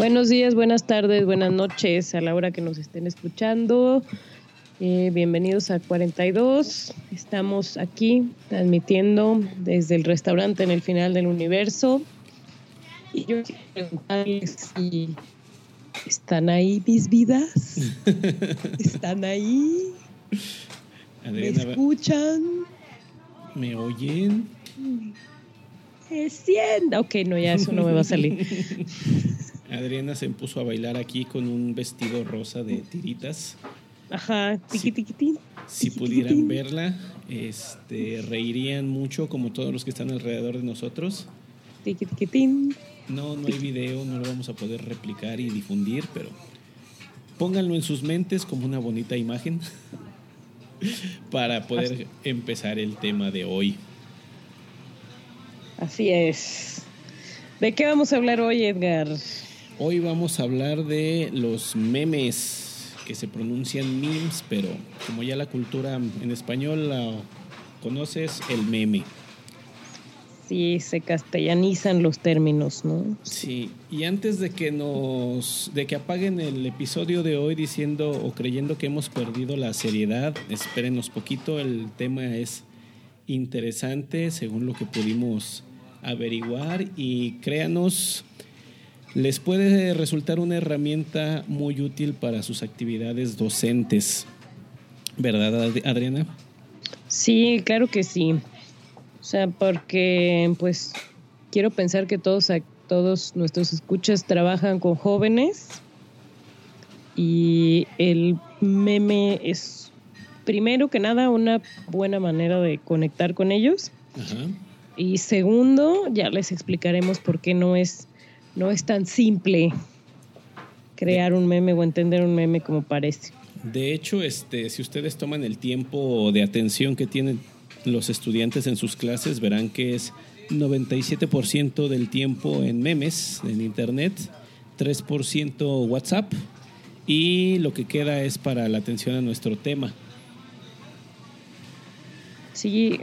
Buenos días, buenas tardes, buenas noches a la hora que nos estén escuchando. Eh, bienvenidos a 42. Estamos aquí transmitiendo desde el restaurante en el final del universo. Y yo quiero preguntarles si están ahí mis vidas. ¿Están ahí? ¿Me escuchan? ¿Me oyen? Es Ok, no, ya eso no me va a salir. Adriana se puso a bailar aquí con un vestido rosa de tiritas. Ajá, tiqui, tiqui, Si pudieran verla, este, reirían mucho como todos los que están alrededor de nosotros. Tiqui, tiqui, No, no hay video, no lo vamos a poder replicar y difundir, pero pónganlo en sus mentes como una bonita imagen para poder empezar el tema de hoy. Así es. ¿De qué vamos a hablar hoy, Edgar? Hoy vamos a hablar de los memes que se pronuncian memes, pero como ya la cultura en español la conoces, el meme. Sí, se castellanizan los términos, ¿no? Sí, y antes de que nos de que apaguen el episodio de hoy diciendo o creyendo que hemos perdido la seriedad, espérenos poquito, el tema es interesante según lo que pudimos averiguar y créanos les puede resultar una herramienta muy útil para sus actividades docentes. ¿Verdad, Adriana? Sí, claro que sí. O sea, porque pues quiero pensar que todos, todos nuestros escuchas trabajan con jóvenes y el meme es primero que nada una buena manera de conectar con ellos. Y segundo, ya les explicaremos por qué no es no es tan simple crear un meme o entender un meme como parece. De hecho, este, si ustedes toman el tiempo de atención que tienen los estudiantes en sus clases, verán que es 97% del tiempo en memes, en internet, 3% WhatsApp y lo que queda es para la atención a nuestro tema. Sí,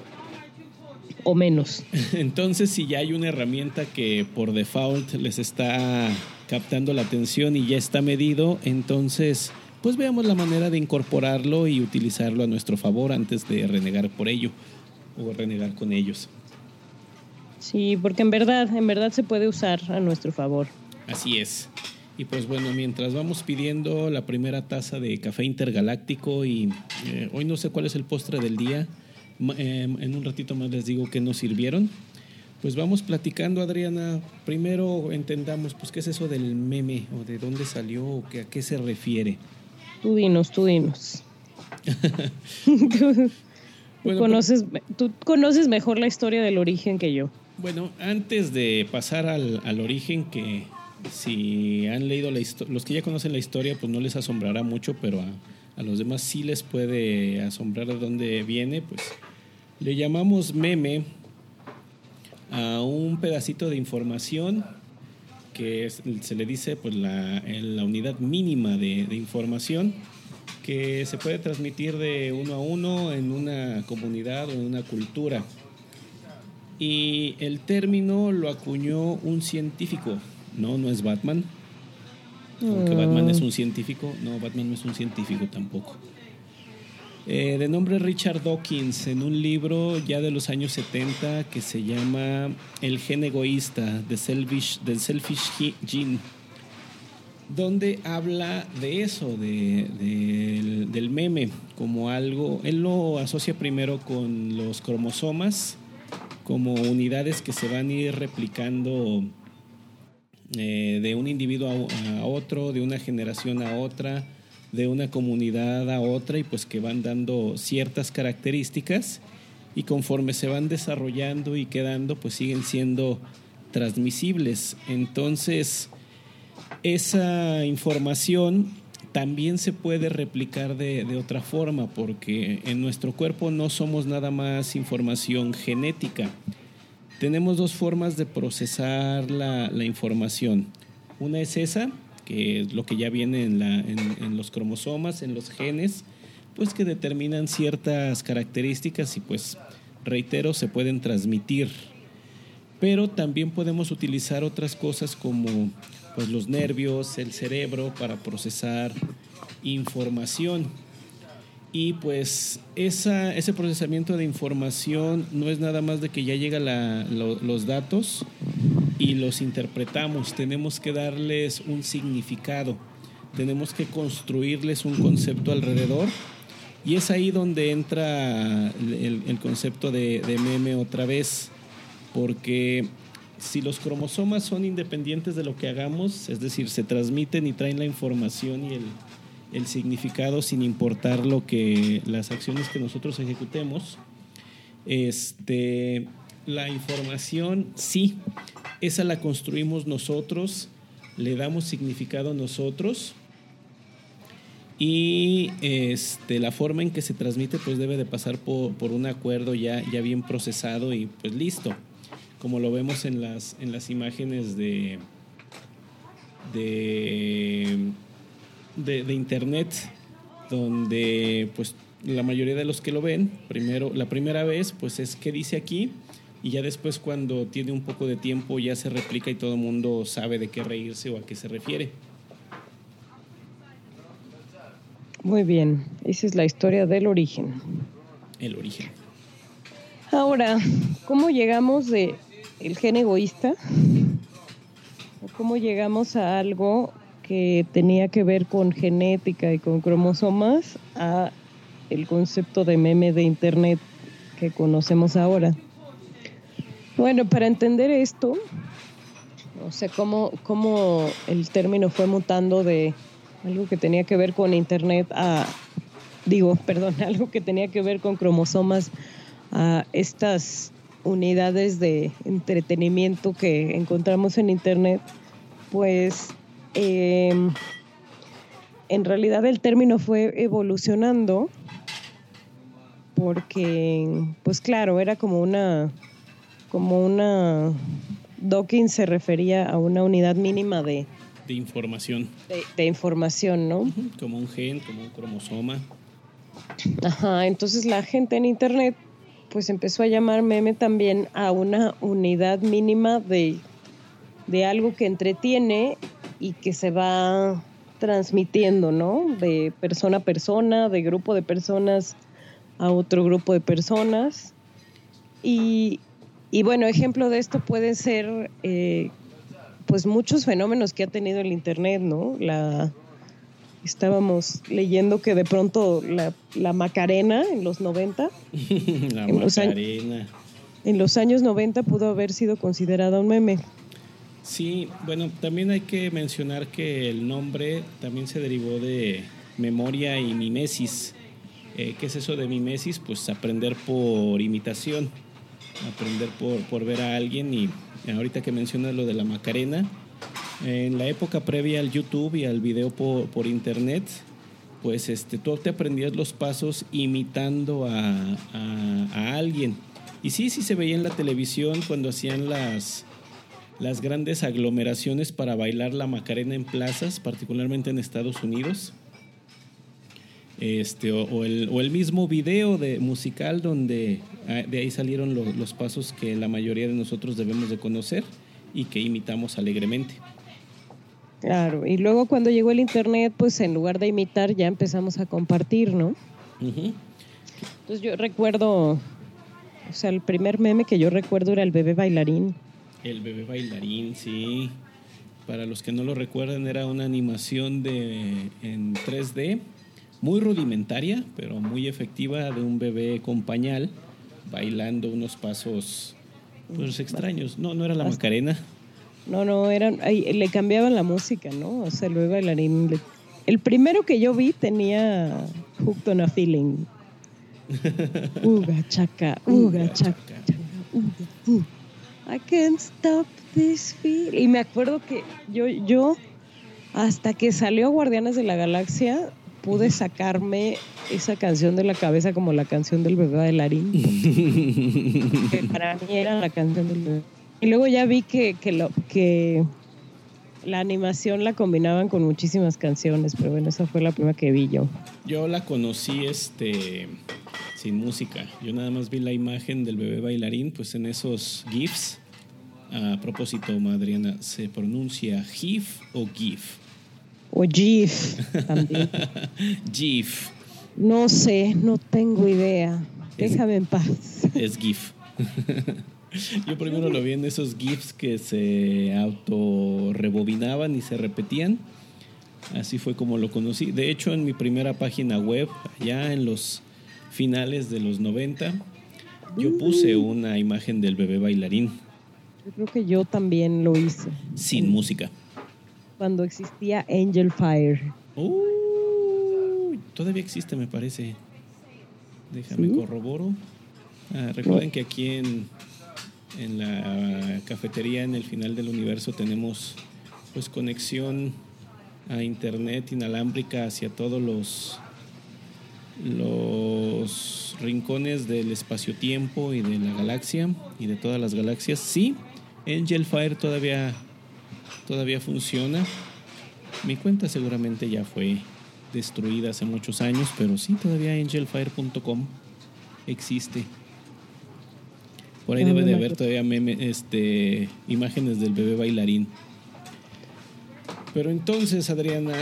o menos. Entonces, si ya hay una herramienta que por default les está captando la atención y ya está medido, entonces pues veamos la manera de incorporarlo y utilizarlo a nuestro favor antes de renegar por ello o renegar con ellos. Sí, porque en verdad, en verdad se puede usar a nuestro favor. Así es. Y pues bueno, mientras vamos pidiendo la primera taza de café intergaláctico y eh, hoy no sé cuál es el postre del día, Em, en un ratito más les digo que nos sirvieron. Pues vamos platicando, Adriana. Primero entendamos, pues, qué es eso del meme o de dónde salió o a qué se refiere. Tú dinos, tú dinos. tú, pues conoces, tú conoces mejor la historia del origen que yo. Bueno, antes de pasar al, al origen, que si han leído la historia, los que ya conocen la historia, pues no les asombrará mucho, pero a, a los demás sí les puede asombrar de dónde viene, pues le llamamos meme a un pedacito de información que se le dice pues la, unidad mínima de, de, información que se puede transmitir de uno a uno en una comunidad o en una cultura. Y el término lo acuñó un científico, no, no es Batman, aunque Batman es un científico, no, Batman no es un científico tampoco. Eh, de nombre Richard Dawkins, en un libro ya de los años 70 que se llama El gen egoísta, The Selfish, del Selfish Gene, donde habla de eso, de, del meme, como algo, él lo asocia primero con los cromosomas, como unidades que se van a ir replicando eh, de un individuo a, otro, de una generación a otra, de una comunidad a otra y pues que van dando ciertas características y conforme se van desarrollando y quedando pues siguen siendo transmisibles. Entonces, esa información también se puede replicar de, otra forma, porque en nuestro cuerpo no somos nada más información genética. Tenemos dos formas de procesar la, información. Una es esa, que es lo que ya viene en, en, los cromosomas, en los genes, pues que determinan ciertas características y pues, reitero, se pueden transmitir. Pero también podemos utilizar otras cosas como pues los nervios, el cerebro para procesar información. Y pues esa, ese procesamiento de información no es nada más de que ya llegan los datos y los interpretamos, tenemos que darles un significado, tenemos que construirles un concepto alrededor. Y es ahí donde entra el, concepto de, de meme otra vez, porque si los cromosomas son independientes de lo que hagamos, es decir, se transmiten y traen la información y el, significado sin importar lo que las acciones que nosotros ejecutemos, este, la información sí, esa la construimos nosotros, le damos significado nosotros y este, la forma en que se transmite pues debe de pasar por, por un acuerdo ya, ya bien procesado y pues listo como lo vemos en las, en las imágenes de, de, de, internet, donde pues la mayoría de los que lo ven, primero, la primera vez, pues es qué dice aquí, y ya después cuando tiene un poco de tiempo ya se replica y todo el mundo sabe de qué reírse o a qué se refiere. Muy bien, esa es la historia del origen. El origen. Ahora, ¿cómo llegamos de el gen egoísta, cómo llegamos a algo que tenía que ver con genética y con cromosomas a el concepto de meme de internet que conocemos ahora. Bueno, para entender esto, o sea, cómo, cómo el término fue mutando de algo que tenía que ver con internet a, digo, perdón, algo que tenía que ver con cromosomas a estas unidades de entretenimiento que encontramos en Internet, pues em, en realidad el término fue evolucionando porque, pues claro, era como una, como una, docking se refería a una unidad mínima de... De información. De, de información, ¿no? Como un gen, como un cromosoma. Ajá, entonces la gente en Internet pues empezó a llamar meme también a una unidad mínima de, algo que entretiene y que se va transmitiendo, ¿no? De persona a persona, de grupo de personas a otro grupo de personas. Y, bueno, ejemplo de esto pueden ser eh, pues muchos fenómenos que ha tenido el Internet, ¿no? La, estábamos leyendo que de pronto la, la Macarena en los 90. la en Macarena. Los en los años 90 pudo haber sido considerada un meme. Sí, bueno, también hay que mencionar que el nombre también se derivó de memoria y mimesis. Eh, ¿Qué es eso de mimesis? Pues aprender por imitación, aprender por, por ver a alguien y ahorita que mencionas lo de la Macarena, en la época previa al YouTube y al video por, internet, pues este, tú te aprendías los pasos imitando a, alguien. Y sí, sí se veía en la televisión cuando hacían las, las grandes aglomeraciones para bailar la Macarena en plazas, particularmente en Estados Unidos. Este, o, el, mismo video de musical donde ah, de ahí salieron los pasos que la mayoría de nosotros debemos de conocer y que imitamos alegremente. Claro, y luego cuando llegó el internet, pues en lugar de imitar ya empezamos a compartir, ¿no? Entonces yo recuerdo, o sea, el primer meme que yo recuerdo era el bebé bailarín. El bebé bailarín, sí. Para los que no lo recuerdan, era una animación de en 3D, muy rudimentaria, pero muy efectiva, de un bebé con pañal bailando unos pasos pues extraños. No, no era la Macarena. No, no, eran, le cambiaban la música, ¿no? O sea, luego bailarín le el primero que yo vi tenía Hooked on a Feeling. Uga chaca, uga chaca, uga, uh. I can't stop this feel. Y me acuerdo que yo, yo, hasta que salió Guardianes de la Galaxia, pude sacarme esa canción de la cabeza como la canción del bebé bailarín. que para mí era la canción del bebé. Y luego ya vi que, que, lo, que la animación la combinaban con muchísimas canciones, pero bueno, esa fue la primera que vi yo. Yo la conocí este sin música. Yo nada más vi la imagen del bebé bailarín, pues en esos GIFs. A propósito, Madriana, ¿se pronuncia GIF o GIF? O GIF también. GIF. No sé, no tengo idea. Déjame en paz. Es GIF. Yo primero lo vi en esos GIFs que se auto rebobinaban y se repetían. Así fue como lo conocí. De hecho, en mi primera página web, ya en los finales de los 90, yo puse una imagen del bebé bailarín. Yo creo que yo también lo hice. Sin música. Cuando existía Angel Fire. Uh, todavía existe, me parece. Déjame corroboro. Ah, recuerden que aquí en, en la cafetería en el final del universo tenemos pues conexión a internet inalámbrica hacia todos los los rincones del espacio-tiempo y de la galaxia y de todas las galaxias. Sí, Angel Fire todavía todavía funciona. Mi cuenta seguramente ya fue destruida hace muchos años, pero sí todavía angelfire.com existe. Por ahí debe de haber todavía meme, este, imágenes del bebé bailarín. Pero entonces, Adriana,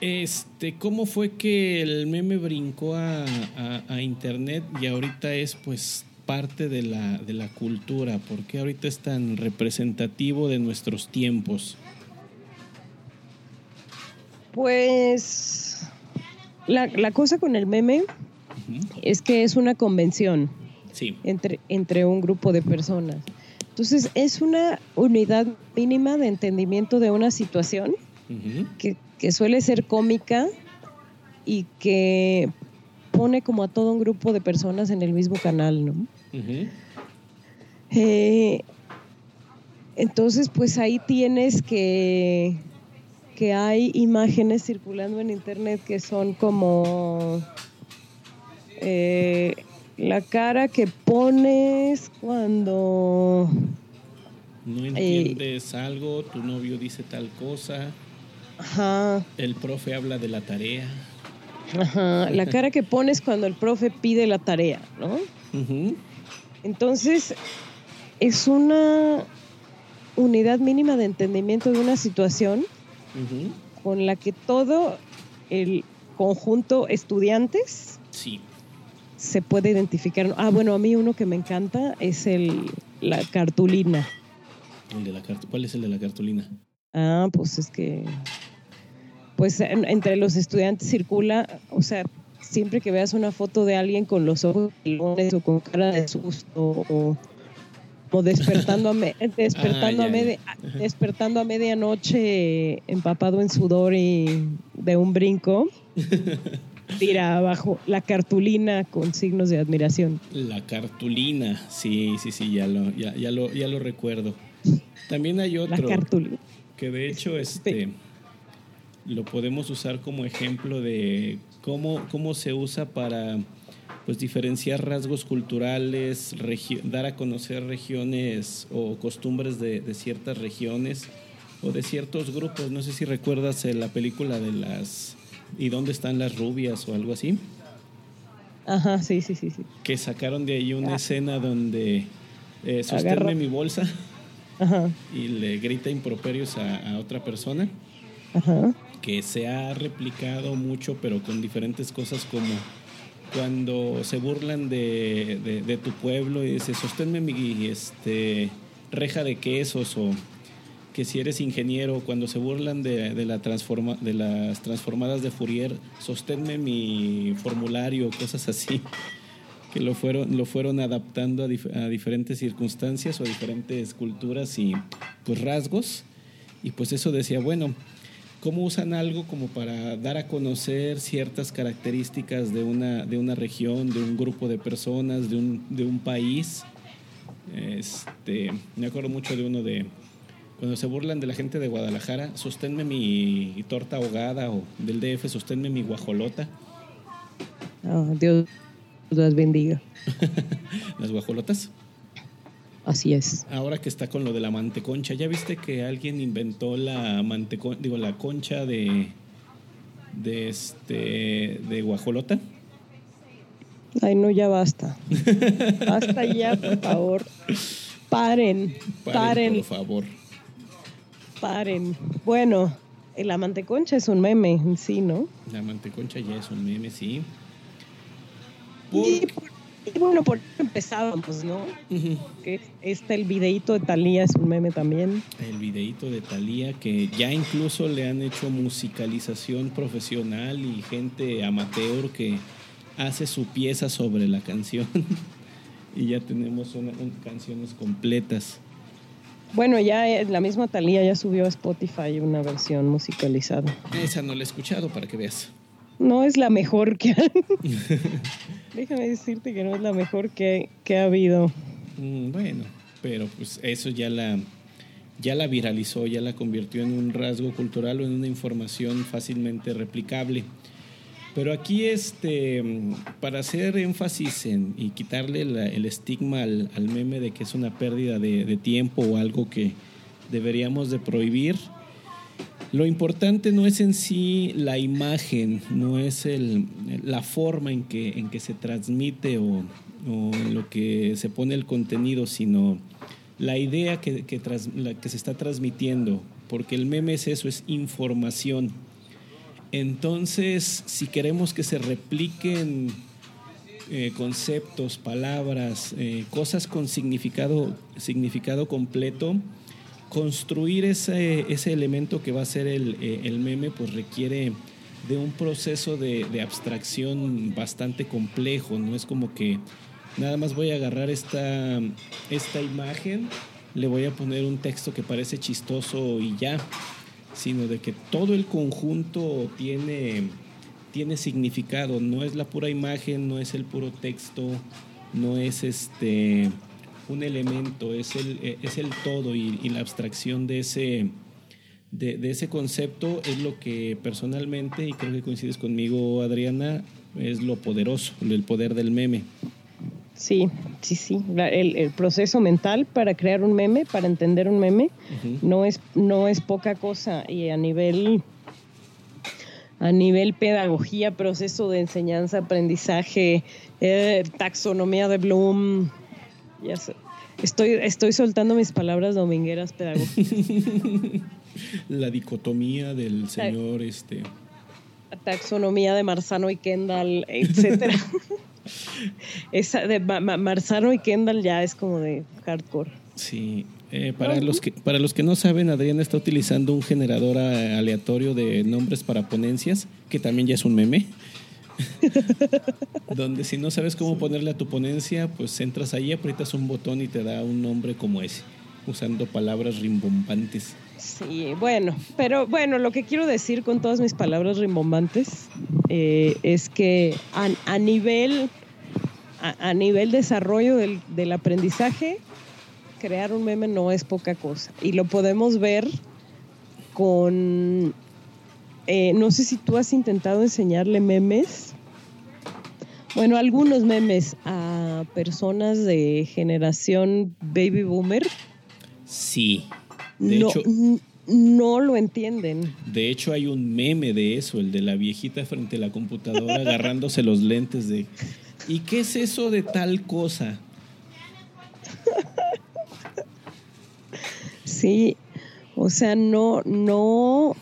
este, ¿cómo fue que el meme brincó a, a, a, internet y ahorita es pues parte de la, de la cultura? ¿Por qué ahorita es tan representativo de nuestros tiempos? Pues la, la cosa con el meme uh -huh. es que es una convención sí. entre, entre un grupo de personas. Entonces es una unidad mínima de entendimiento de una situación uh -huh. que, que, suele ser cómica y que pone como a todo un grupo de personas en el mismo canal, ¿no? Uh -huh. eh, entonces, pues ahí tienes que, que hay imágenes circulando en internet que son como eh, la cara que pones cuando no entiendes eh, algo, tu novio dice tal cosa, ajá. el profe habla de la tarea. Ajá, la cara que pones cuando el profe pide la tarea, ¿no? Uh -huh. Entonces, es una unidad mínima de entendimiento de una situación uh -huh. con la que todo el conjunto estudiantes sí. Se puede identificar. Ah, bueno, a mí uno que me encanta es el la cartulina. El de la ¿Cuál es el de la cartulina? Ah, pues es que pues en, entre los estudiantes circula, o sea, siempre que veas una foto de alguien con los ojos pelones o con cara de susto o, o despertando, a, me, despertando, ah, a media, despertando a medianoche empapado en sudor y de un brinco, tira abajo la cartulina con signos de admiración. La cartulina, sí, sí, sí, ya lo, ya, ya lo, ya lo recuerdo. También hay otro. La cartulina. Que de hecho, este... Sí lo podemos usar como ejemplo de cómo, cómo se usa para pues, diferenciar rasgos culturales, dar a conocer regiones o costumbres de, de, ciertas regiones o de ciertos grupos. No sé si recuerdas la película de las... ¿Y dónde están las rubias o algo así? Ajá, sí, sí, sí. sí. Que sacaron de ahí una ah. escena donde eh, sosténme mi bolsa Ajá. y le grita improperios a, a otra persona. Ajá que se ha replicado mucho, pero con diferentes cosas como cuando se burlan de, de, de tu pueblo y dice, sosténme mi este, reja de quesos o que si eres ingeniero, cuando se burlan de, de, la transforma, de las transformadas de Fourier, sosténme mi formulario, cosas así, que lo fueron, lo fueron adaptando a, dif a diferentes circunstancias o a diferentes culturas y pues rasgos. Y pues eso decía, bueno, cómo usan algo como para dar a conocer ciertas características de una, de una región, de un grupo de personas, de un, de un país. Este, me acuerdo mucho de uno de cuando se burlan de la gente de Guadalajara, sosténme mi torta ahogada o del DF, sosténme mi guajolota. Ah, Dios las bendiga. Las guajolotas. Así es. Ahora que está con lo de la manteconcha, ¿ya viste que alguien inventó la manteconcha, digo, la concha de de este de guajolota? Ay, no, ya basta. basta ya, por favor. Paren, paren. Por favor. Paren. Bueno, la manteconcha es un meme en sí, ¿no? La manteconcha ya es un meme, sí. Y, y, bueno, por empezábamos, ¿no? que este, el videíto de Talía es un meme también. El videíto de Talía que ya incluso le han hecho musicalización profesional y gente amateur que hace su pieza sobre la canción. y ya tenemos una, canciones completas. Bueno, ya la misma Talía ya subió a Spotify una versión musicalizada. Esa no la he escuchado para que veas. No es la mejor que Déjame decirte que no es la mejor que, que ha habido. Mm, bueno, pero pues eso ya la ya la viralizó, ya la convirtió en un rasgo cultural o en una información fácilmente replicable. Pero aquí, este, para hacer énfasis en, y quitarle el estigma al, meme de que es una pérdida de, tiempo o algo que deberíamos de prohibir, lo importante no es en sí la imagen, no es el, la forma en que, en que se transmite o, en lo que se pone el contenido, sino la idea que, que, tras, la que se está transmitiendo, porque el meme es eso, es información entonces, si queremos que se repliquen eh, conceptos, palabras, eh, cosas con significado, significado completo, construir ese, ese, elemento que va a ser el, eh, el, meme, pues requiere de un proceso de, de, abstracción bastante complejo. No es como que nada más voy a agarrar esta, esta imagen, le voy a poner un texto que parece chistoso y ya sino de que todo el conjunto tiene, tiene significado, no es la pura imagen, no es el puro texto, no es este un elemento, es el, es el todo y, la abstracción de ese, de, ese concepto es lo que personalmente, y creo que coincides conmigo Adriana, es lo poderoso, el poder del meme. Sí, sí, sí. El, el, proceso mental para crear un meme, para entender un meme, uh -huh. no, es, no es poca cosa. Y a nivel, a nivel pedagogía, proceso de enseñanza, aprendizaje, eh, taxonomía de Bloom, ya sé. Estoy, estoy soltando mis palabras domingueras pedagógicas. La dicotomía del señor, este. Taxonomía de Marzano y Kendall, etcétera. Esa de Marzano y Kendall ya es como de hardcore. Sí, eh, para, los que, para los que no saben, Adrián está utilizando un generador aleatorio de nombres para ponencias, que también ya es un meme. Donde si no sabes cómo ponerle a tu ponencia, pues entras ahí, aprietas un botón y te da un nombre como ese, usando palabras rimbombantes. Sí, bueno, pero bueno, lo que quiero decir con todas mis palabras rimbombantes eh, es que a, a nivel a, nivel desarrollo del, del, aprendizaje, crear un meme no es poca cosa. Y lo podemos ver con, eh, no sé si tú has intentado enseñarle memes, bueno, algunos memes a personas de generación baby boomer. Sí. De no, hecho, no lo entienden. De hecho, hay un meme de eso, el de la viejita frente a la computadora agarrándose los lentes de ¿Y qué es eso de tal cosa? Sí, o sea, no, no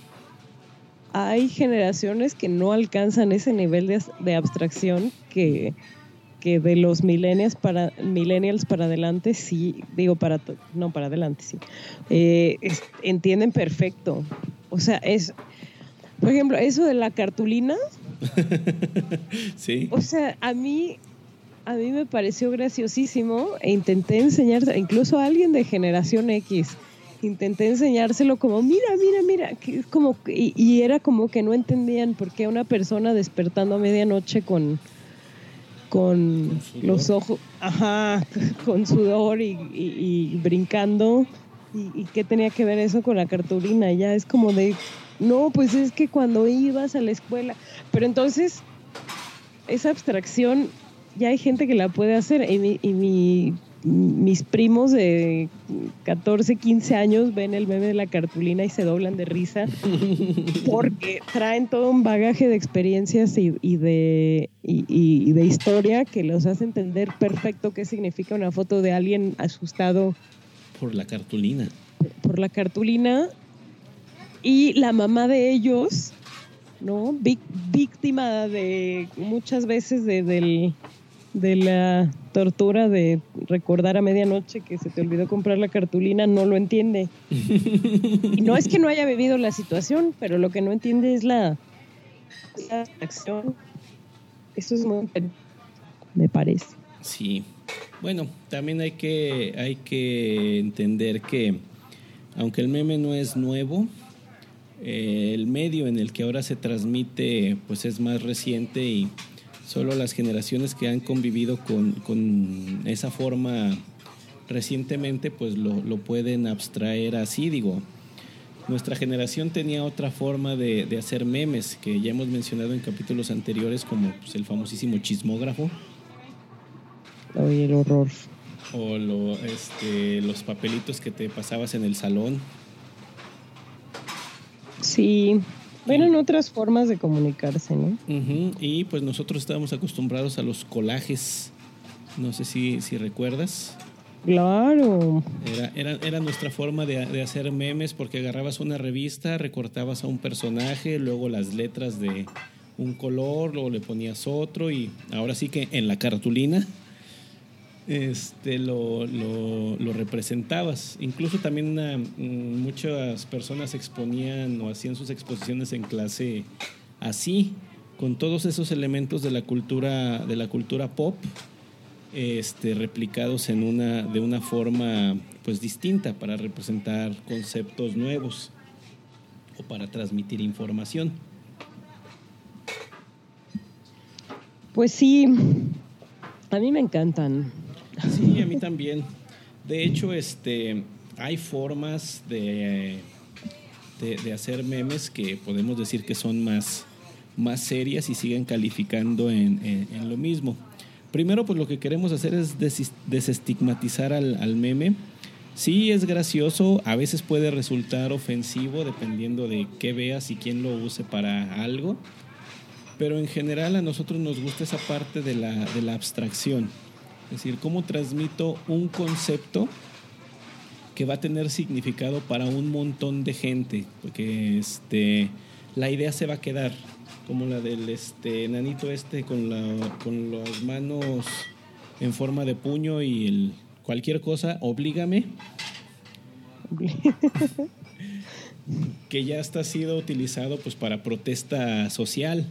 hay generaciones que no alcanzan ese nivel de, de abstracción que, que, de los millennials para millennials para adelante sí digo para no para adelante sí eh, es, entienden perfecto o sea es por ejemplo eso de la cartulina sí. O sea, a mí, a mí me pareció graciosísimo e intenté enseñar incluso a alguien de generación X intenté enseñárselo como, mira, mira, mira, que como, y, y era como que no entendían por qué una persona despertando a medianoche con, con, los ojos, ajá, con sudor y, y- y brincando, y, y qué tenía que ver eso con la cartulina, ya es como de, no, pues es que cuando ibas a la escuela, pero entonces, esa abstracción, ya hay gente que la puede hacer, y, mi- y mi- mis primos de 14, 15 años ven el meme de la cartulina y se doblan de risa porque traen todo un bagaje de experiencias y, y de, y, de historia que los hace entender perfecto qué significa una foto de alguien asustado Por la cartulina. por la cartulina y la mamá de ellos, ¿no? Víctima de muchas veces de, del- de la tortura de recordar a medianoche que se te olvidó comprar la cartulina, no lo entiende. Y no es que no haya vivido la situación, pero lo que no entiende es la, la acción. Eso es muy me parece. Sí. Bueno, también hay que, hay que entender que, aunque el meme no es nuevo, eh, el medio en el que ahora se transmite pues es más reciente y solo las generaciones que han convivido con, con esa forma recientemente pues lo, lo pueden abstraer así, digo. Nuestra generación tenía otra forma de, de hacer memes que ya hemos mencionado en capítulos anteriores como pues, el famosísimo chismógrafo Oye, el horror. o lo, este, los papelitos que te pasabas en el salón. Sí, bueno, en otras formas de comunicarse, ¿no? Ujú, Y pues nosotros estábamos acostumbrados a los colajes. No sé si, si recuerdas. Claro. Era, era, era nuestra forma de, de hacer memes porque agarrabas una revista, recortabas a un personaje, luego las letras de un color, luego le ponías otro y ahora sí que en la cartulina este, lo, lo, representabas. Incluso también mm, muchas personas exponían o hacían sus exposiciones en clase así, con todos esos elementos de la cultura, de la cultura pop, este, replicados en una, de una forma pues distinta para representar conceptos nuevos o para transmitir información. Pues sí, a mí me encantan. Sí, a mí también. De hecho, este, hay formas de, de, hacer memes que podemos decir que son más, más serias y siguen calificando en, lo mismo. Primero, pues lo que queremos hacer es desestigmatizar al, al meme. Sí, es gracioso, a veces puede resultar ofensivo dependiendo de qué veas y quién lo use para algo, pero en general a nosotros nos gusta esa parte de la, de la abstracción. Es decir, cómo transmito un concepto que va a tener significado para un montón de gente, porque este, la idea se va a quedar, como la del este, enanito este con, la, con las manos en forma de puño y el, cualquier cosa, oblígame, que ya está sido utilizado pues para protesta social.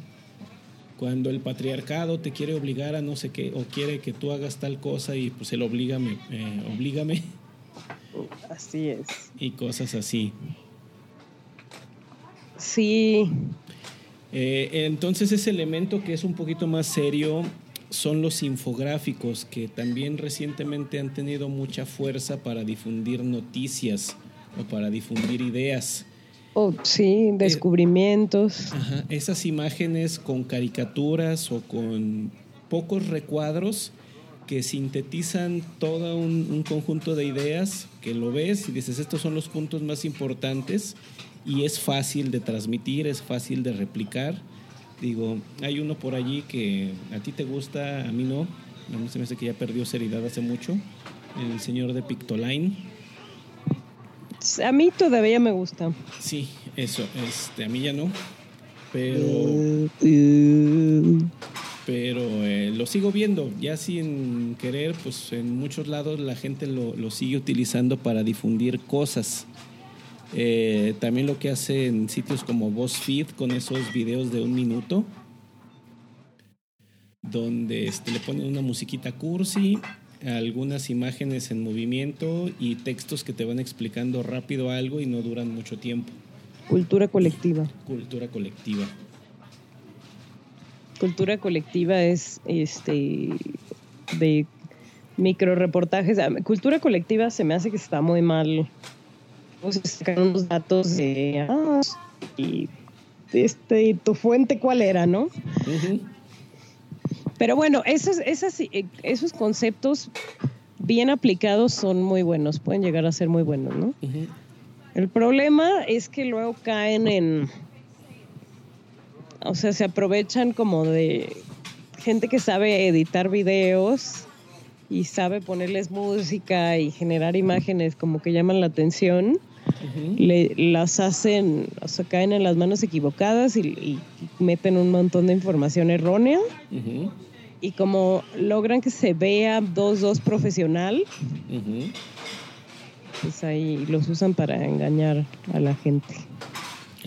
Cuando el patriarcado te quiere obligar a no sé qué, o quiere que tú hagas tal cosa y pues el oblígame, eh, oblígame Así es. y cosas así. Sí, Eh, entonces ese elemento que es un poquito más serio son los infográficos que también recientemente han tenido mucha fuerza para difundir noticias o para difundir ideas. Oh, sí, descubrimientos. Ajá, Esas imágenes con caricaturas o con pocos recuadros que sintetizan todo un, un conjunto de ideas que lo ves y dices estos son los puntos más importantes y es fácil de transmitir, es fácil de replicar. Digo, hay uno por allí que a ti te gusta, a mí no. A mí se me hace que ya perdió seriedad hace mucho. El señor de Pictoline. A mí todavía me gusta. Sí, eso, este, a mí ya no. Pero pero eh, lo sigo viendo, ya sin querer, pues en muchos lados la gente lo, lo sigue utilizando para difundir cosas. Eh, también lo que hace en sitios como BuzzFeed con esos videos de un minuto, donde este, le ponen una musiquita cursi, algunas imágenes en movimiento y textos que te van explicando rápido algo y no duran mucho tiempo. Cultura colectiva. Cultura colectiva. Cultura colectiva es este de micro reportajes. Ah, Cultura colectiva se me hace que está muy mal. O sea, sacan unos datos de ah, y este tu fuente cuál era, ¿no? Ujú. Pero bueno, esos, esas, eh, esos conceptos bien aplicados son muy buenos, pueden llegar a ser muy buenos, ¿no? El problema es que luego caen en, o sea, se aprovechan como de gente que sabe editar videos y sabe ponerles música y generar imágenes como que llaman la atención, Ujú. le, las hacen, o sea, caen en las manos equivocadas y, y meten un montón de información errónea. Ujú. Y como logran que se vea 2-2 profesional, Ujú. pues ahí los usan para engañar a la gente.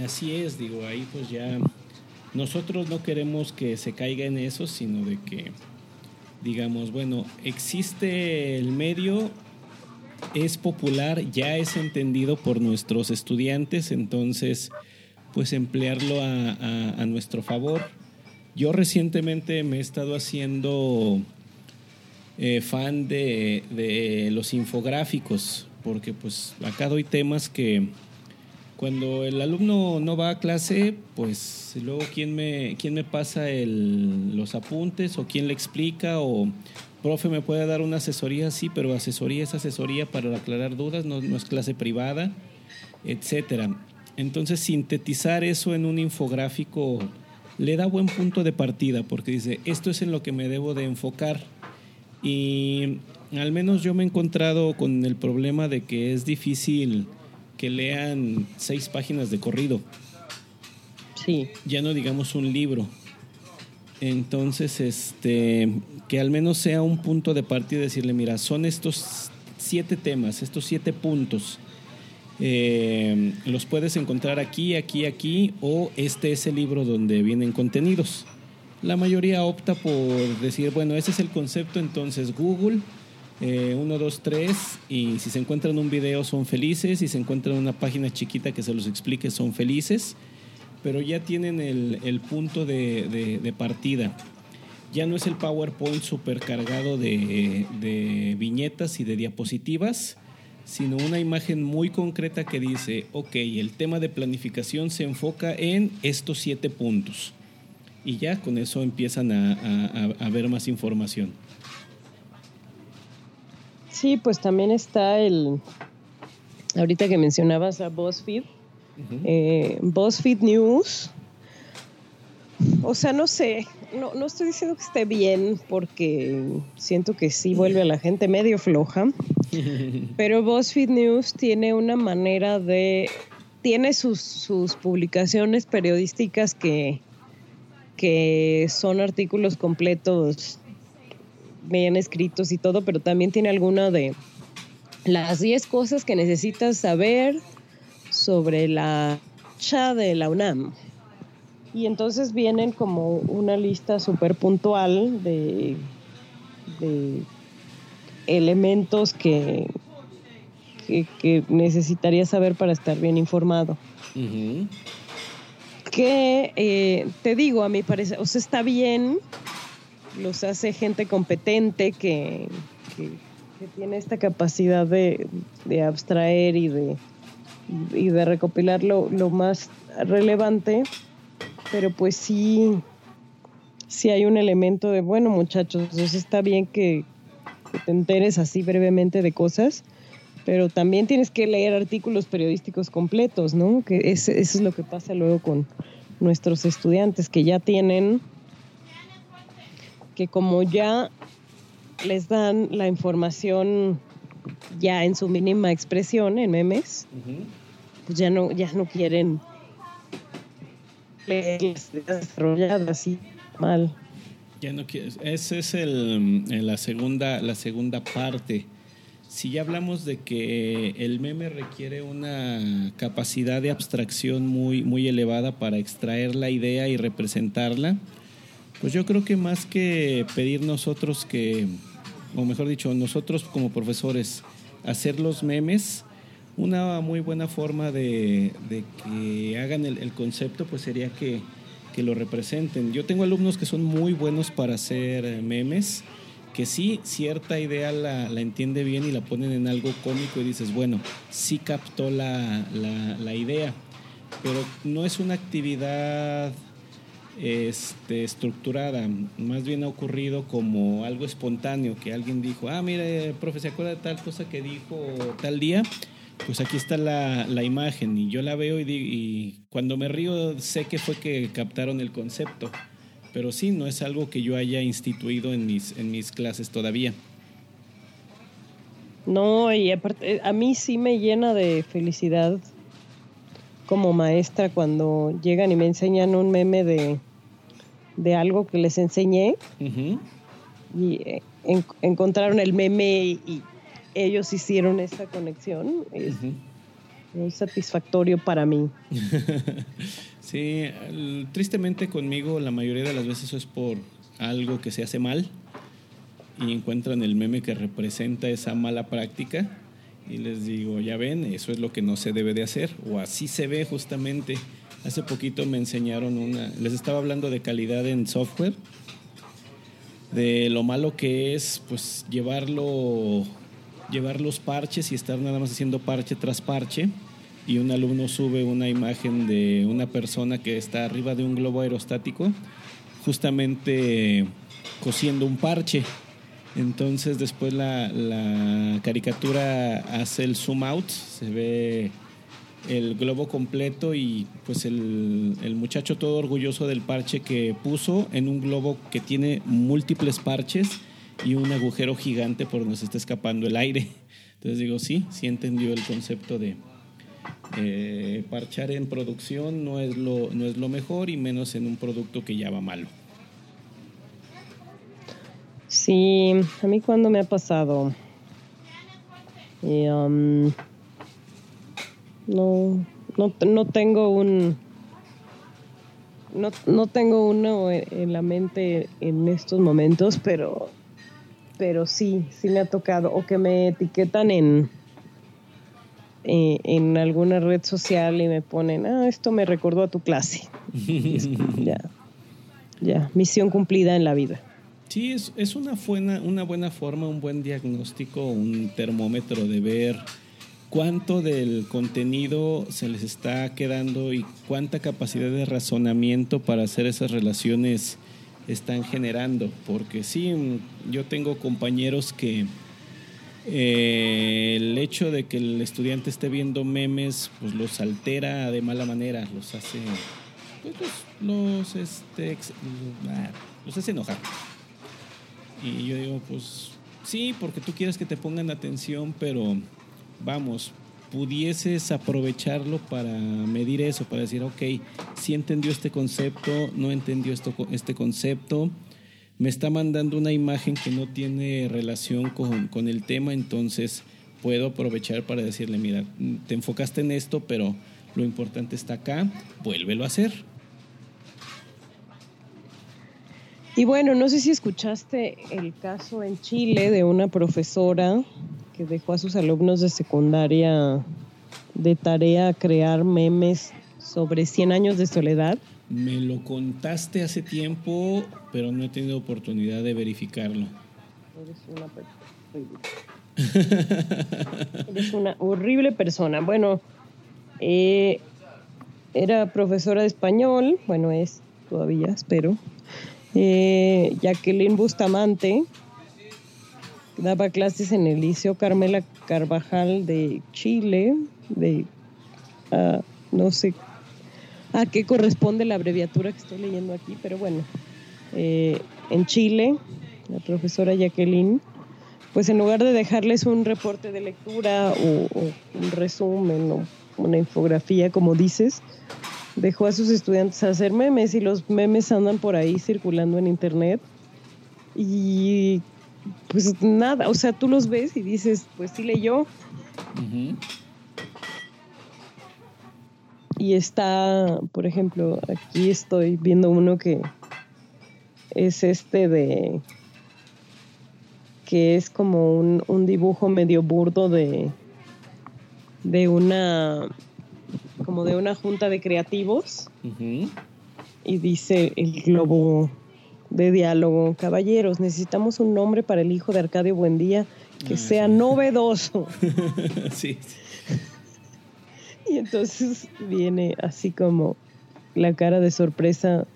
Así es, digo, ahí pues ya nosotros no queremos que se caiga en eso, sino de que digamos, bueno, existe el medio, es popular, ya es entendido por nuestros estudiantes, entonces pues emplearlo a, nuestro favor. Yo recientemente me he estado haciendo eh, fan de, de los infográficos, porque pues acá doy temas que cuando el alumno no va a clase, pues luego quién me, quién me pasa el- los apuntes o quién le explica o profe me puede dar una asesoría, sí, pero asesoría es asesoría para aclarar dudas, no, no es clase privada, etcétera. Entonces sintetizar eso en un infográfico le da buen punto de partida porque dice, esto es en lo que me debo de enfocar. Y al menos yo me he encontrado con el problema de que es difícil que lean seis páginas de corrido, Sí, ya no digamos un libro. Entonces, este, que al menos sea un punto de partida y decirle, mira, son estos siete temas, estos siete puntos. Eh, los puedes encontrar aquí, aquí, aquí, o este es el libro donde vienen contenidos. La mayoría opta por decir, bueno, ese es el concepto, entonces Google, eh, uno, dos, tres, y si se encuentran un video son felices, si se encuentran una página chiquita que se los explique son felices, pero ya tienen el, el punto de- de partida. Ya no es el PowerPoint supercargado de, de viñetas y de diapositivas, sino una imagen muy concreta que dice, ok, el tema de planificación se enfoca en estos siete puntos. Y ya con eso empiezan a, a- a- a ver más información. sí, pues también está el, ahorita que mencionabas a BuzzFeed, eh, BuzzFeed News. O sea, no sé, no, no estoy diciendo que esté bien porque siento que sí vuelve a la gente medio floja, pero BuzzFeed News tiene una manera de, tiene sus, sus publicaciones periodísticas que, que son artículos completos, bien escritos y todo, pero también tiene alguna de las 10 cosas que necesitas saber sobre la cha de la UNAM. Y entonces vienen como una lista súper puntual de, de elementos que, que, que necesitarías saber para estar bien informado. Que eh, te digo, a mi parecer, o sea, está bien, los hace gente competente que, que- que tiene esta capacidad de, de abstraer y de, y de recopilar lo, lo más relevante, pero pues sí, sí hay un elemento de, bueno muchachos, sea, está bien que, que te enteres así brevemente de cosas, pero también tienes que leer artículos periodísticos completos, ¿no? Que es- eso es lo que pasa luego con nuestros estudiantes, que ya tienen, que como ya les dan la información ya en su mínima expresión, en memes, pues ya no, ya no quieren las ideas desarrolladas así mal. Ya no quieres. Esa es el, eh, la, segunda, la segunda parte. Si ya hablamos de que el meme requiere una capacidad de abstracción muy, muy elevada para extraer la idea y representarla, pues yo creo que más que pedir nosotros que, o mejor dicho, nosotros como profesores, hacer los memes, una muy buena forma de, que hagan el, concepto, pues sería que, lo representen. Yo tengo alumnos que son muy buenos para hacer memes, que sí, cierta idea la, entiende bien y la ponen en algo cómico y dices, bueno, sí captó la idea, pero no es una actividad este, estructurada, más bien ha ocurrido como algo espontáneo, que alguien dijo, ah, mire, profe, ¿se acuerda de tal cosa que dijo tal día? Pues aquí está la, la imagen y yo la veo y, y, cuando me río sé que fue que captaron el concepto, pero sí, no es algo que yo haya instituido en mis, en mis clases todavía. No, y aparte, a mí sí me llena de felicidad como maestra cuando llegan y me enseñan un meme de, de algo que les enseñé y eh, encontraron el meme y, ellos hicieron esa conexión. Es muy satisfactorio para mí. sí, tristemente conmigo la mayoría de las veces eso es por algo que se hace mal y encuentran el meme que representa esa mala práctica y les digo, ya ven, eso es lo que no se debe de hacer o así se ve justamente. Hace poquito me enseñaron una, les estaba hablando de calidad en software, de lo malo que es pues llevarlo, llevar los parches y estar nada más haciendo parche tras parche. Y un alumno sube una imagen de una persona que está arriba de un globo aerostático, justamente cosiendo un parche. Entonces después la, la caricatura hace el zoom out, se ve el globo completo y pues el, muchacho todo orgulloso del parche que puso en un globo que tiene múltiples parches y un agujero gigante por donde se está escapando el aire. Entonces digo, sí, sí entendió el concepto de parchar en producción no es, lo, no es lo mejor y menos en un producto que ya va malo. Sí, a mí cuando me ha pasado... Um, no, no, no tengo un... No, no tengo uno en la mente en estos momentos, pero, pero sí, sí me ha tocado. O que me etiquetan en, eh, en alguna red social y me ponen, ah, esto me recordó a tu clase. ya, ya, misión cumplida en la vida. Sí, es, es una, buena, una buena forma, un buen diagnóstico, un termómetro de ver cuánto del contenido se les está quedando y cuánta capacidad de razonamiento para hacer esas relaciones están generando. Porque sí, yo tengo compañeros que eh, el hecho de que el estudiante esté viendo memes, pues los altera de mala manera, los hace, pues los, este, ah, los hace enojar. Y yo digo, pues sí, porque tú quieres que te pongan atención, pero vamos, pudieses aprovecharlo para medir eso, para decir, ok, si entendió este concepto, no entendió esto, este concepto, me está mandando una imagen que no tiene relación con, con el tema, entonces puedo aprovechar para decirle, mira, te enfocaste en esto, pero lo importante está acá, vuélvelo a hacer. Y bueno, no sé si escuchaste el caso en Chile de una profesora que dejó a sus alumnos de secundaria de tarea crear memes sobre 100 años de soledad? Me lo contaste hace tiempo, pero no he tenido oportunidad de verificarlo. Eres una, horrible persona. Bueno, eh, era profesora de español, bueno, es todavía, espero. Eh, Jacqueline Bustamante, daba clases en el Liceo Carmela Carvajal de Chile, de ah, no sé a qué corresponde la abreviatura que estoy leyendo aquí, pero bueno, eh, en Chile, la profesora Jacqueline, pues en lugar de dejarles un reporte de lectura o, un resumen o una infografía, como dices, dejó a sus estudiantes hacer memes y los memes andan por ahí circulando en internet. Y pues nada, o sea, tú los ves y dices, pues sí leyó. Y está, por ejemplo, aquí estoy viendo uno que es este de que es como un, un dibujo medio burdo de, de una como de una junta de creativos. Y dice el globo de diálogo, caballeros, necesitamos un nombre para el hijo de Arcadio Buendía que Ah, sea sí. novedoso. sí. Y entonces viene así como la cara de sorpresa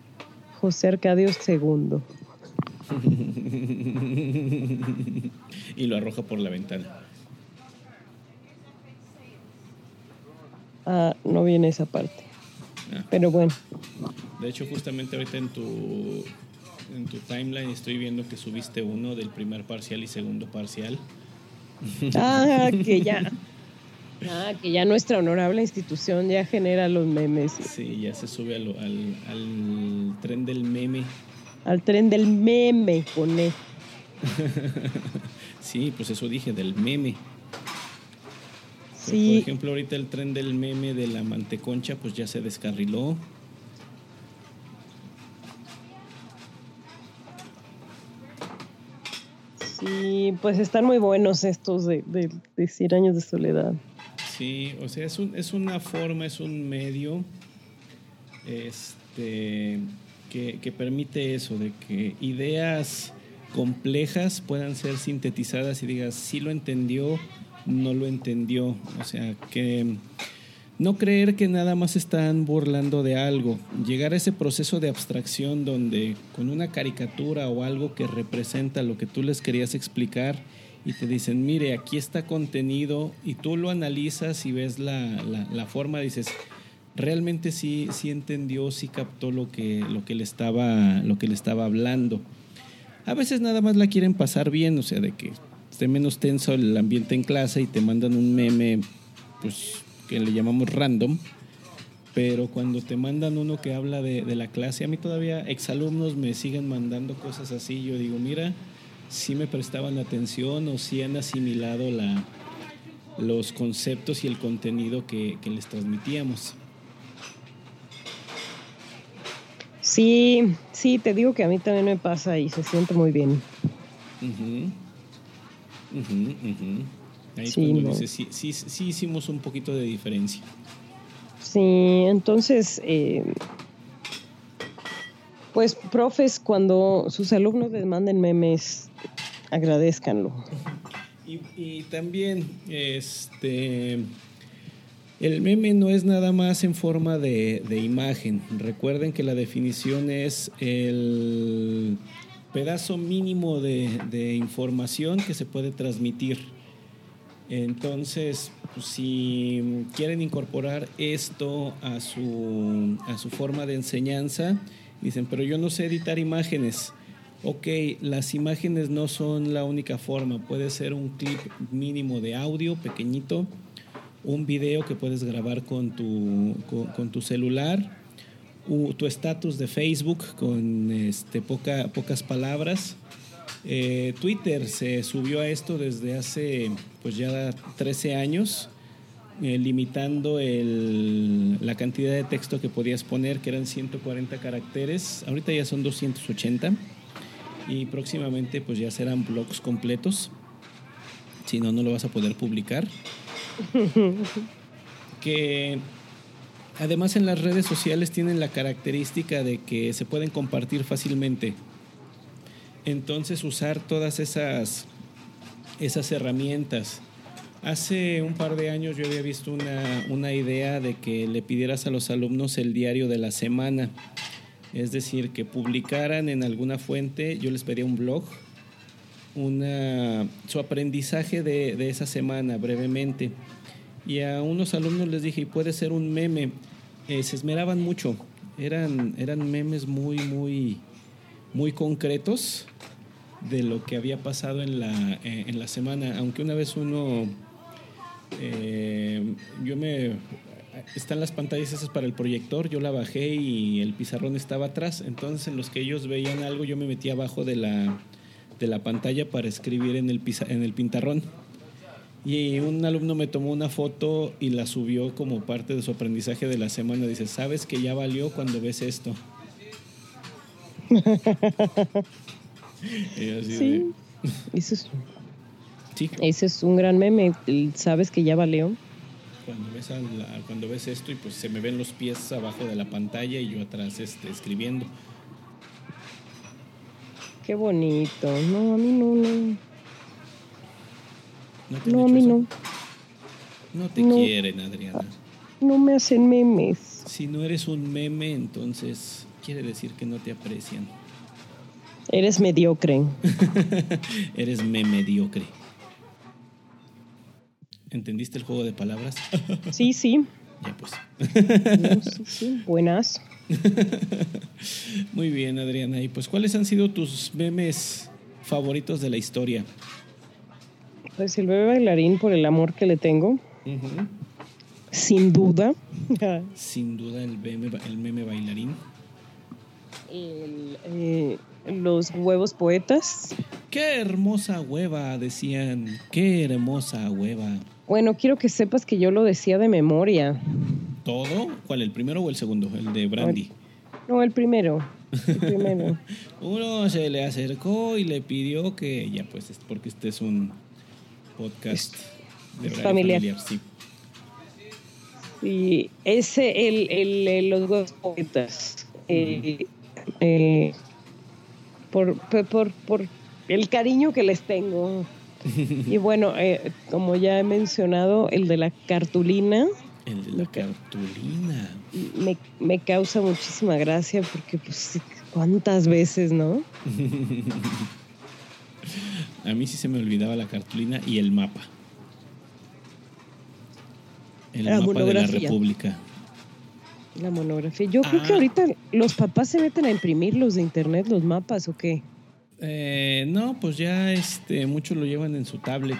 José Arcadio II. y lo arroja por la ventana. Ah, no viene esa parte. Ah. Pero bueno, De hecho, justamente ahorita en tu, en tu timeline estoy viendo que subiste uno del primer parcial y segundo parcial. ah, que ya. Ah, que ya nuestra honorable institución ya genera los memes. Sí, ya se sube al, al, al tren del meme. Al tren del meme, pone. Sí, pues eso dije, del meme. Por Sí, ejemplo, ahorita el tren del meme de la manteconcha, pues ya se descarriló. Sí, pues están muy buenos estos de, de, de 100 años de soledad. Sí, o sea, es, un, es una forma, es un medio este, que, que permite eso, de que ideas complejas puedan ser sintetizadas y digas, sí lo entendió, no lo entendió. O sea, que no creer que nada más están burlando de algo, llegar a ese proceso de abstracción donde con una caricatura o algo que representa lo que tú les querías explicar y te dicen, mire, aquí está contenido y tú lo analizas y ves la, la, forma, dices, realmente sí, sí entendió, sí captó lo que, lo que le estaba, lo que le estaba hablando. A veces nada más la quieren pasar bien, o sea, de que esté menos tenso el ambiente en clase y te mandan un meme, pues que le llamamos random, pero cuando te mandan uno que habla de, de la clase, a mí todavía exalumnos me siguen mandando cosas así, yo digo, mira, si me prestaban atención o si han asimilado la, los conceptos y el contenido que, que les transmitíamos. Sí, sí, te digo que a mí también me pasa y se siente muy bien. Ujú. Ujú, ujú. Ahí Sí, cuando no. dices, sí, sí, sí hicimos un poquito de diferencia. Sí, entonces, eh, pues, profes, cuando sus alumnos les manden memes, agradezcanlo. Y, y también, este, el meme no es nada más en forma de, de imagen. Recuerden que la definición es el pedazo mínimo de, de información que se puede transmitir. Entonces, pues, si quieren incorporar esto a su, a su forma de enseñanza, dicen, pero yo no sé editar imágenes. Ok, las imágenes no son la única forma. Puede ser un clip mínimo de audio pequeñito, un video que puedes grabar con tu, con, con tu celular, tu estatus de Facebook con este, poca, pocas palabras. Eh, Twitter se subió a esto desde hace pues ya 13 años, eh, limitando el- la cantidad de texto que podías poner, que eran 140 caracteres. Ahorita ya son 280 y próximamente pues ya serán blogs completos. Si no, no lo vas a poder publicar. que además en las redes sociales tienen la característica de que se pueden compartir fácilmente. Entonces usar todas esas, esas herramientas. Hace un par de años yo había visto una, una idea de que le pidieras a los alumnos el diario de la semana. Es decir, que publicaran en alguna fuente, yo les pedía un blog, una, su aprendizaje de, de esa semana brevemente. Y a unos alumnos les dije, puede ser un meme. Eh, se esmeraban mucho. Eran, eran memes muy, muy, muy concretos de lo que había pasado en la, eh, en la semana. Aunque una vez uno, eh, yo me, están las pantallas esas para el proyector, yo la bajé y el pizarrón estaba atrás. Entonces en los que ellos veían algo, yo me metí abajo de la, de la pantalla para escribir en el, piza- en el pintarrón. Y un alumno me tomó una foto y la subió como parte de su aprendizaje de la semana. Dice, sabes que ya valió cuando ves esto. Sí. de, Ese es, Sí, ese es un gran meme. ¿Sabes que ya valió? cuando ves, a- cuando ves esto y pues se me ven los pies abajo de la pantalla y yo atrás este, escribiendo. Qué bonito. No, a mí no, no. ¿No te No, a mí eso? no. No te No. quieren, Adriana. No me hacen memes. Si no eres un meme, entonces quiere decir que no te aprecian. Eres mediocre. Eres me mediocre. ¿Entendiste el juego de palabras? Sí, sí. ya pues. No, sí, sí. Buenas. Muy bien, Adriana. Y pues, ¿cuáles han sido tus memes favoritos de la historia? Pues el bebé bailarín por el amor que le tengo. Sin duda. Sin duda el meme, el meme bailarín. El, eh, los huevos poetas. ¡Qué hermosa hueva! Decían. ¡Qué hermosa hueva! Bueno, quiero que sepas que yo lo decía de memoria. ¿Todo? ¿Cuál? ¿El primero o el segundo? El de Brandy. No, el primero. El primero. Uno se le acercó y le pidió que, ya pues, es porque este es un podcast de horario familiar. sí. Y ese, el, el, el- los huevos poetas. eh, eh, por, por, por, el cariño que les tengo. Y bueno, eh, como ya he mencionado, el de la cartulina El de la cartulina. me, me causa muchísima gracia porque, pues, ¿cuántas veces, no? A mí sí se me olvidaba la cartulina y el mapa. El La mapa de la. República. La monografía. Yo creo que Ah. ahorita los papás se meten a imprimir los de internet, los mapas o qué. Eh, no, pues ya este, muchos lo llevan en su tablet.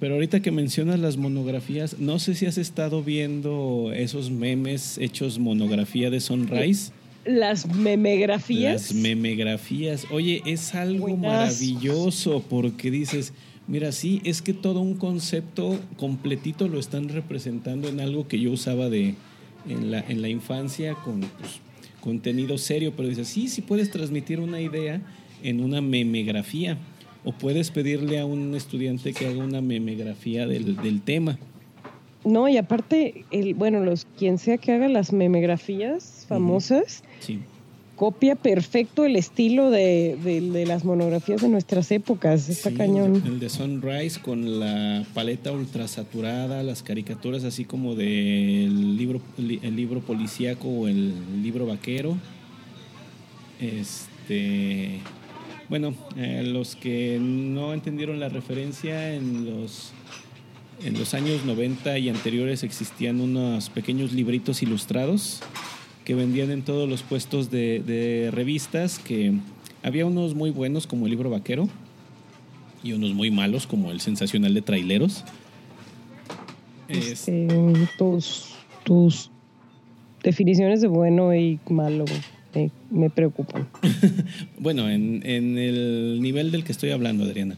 Pero ahorita que mencionas las monografías, no sé si has estado viendo esos memes hechos monografía de Sunrise. Las memegrafías. Las memegrafías. Oye, es algo Buenas. maravilloso porque dices, mira, sí, es que todo un concepto completito lo están representando en algo que yo usaba de en la, en la infancia con pues, contenido serio, pero dices, sí, sí puedes transmitir una idea en una memegrafía o puedes pedirle a un estudiante que haga una memegrafía del, del tema. No, y aparte, el, bueno, los quien sea que haga las memegrafías famosas, Sí. Copia perfecto el estilo de, de- de las monografías de nuestras épocas. Está Sí, cañón. El de Sunrise con la paleta ultrasaturada, las caricaturas así como del libro, li- el libro policíaco o el libro vaquero. Este. Bueno, eh, los que no entendieron la referencia, en los, en los años 90 y anteriores existían unos pequeños libritos ilustrados que vendían en todos los puestos de, de revistas, que había unos muy buenos como el libro vaquero y unos muy malos como el sensacional de traileros. Es- Este, tus, tus definiciones de bueno y malo me preocupan. bueno, en, en el nivel del que estoy hablando, Adriana.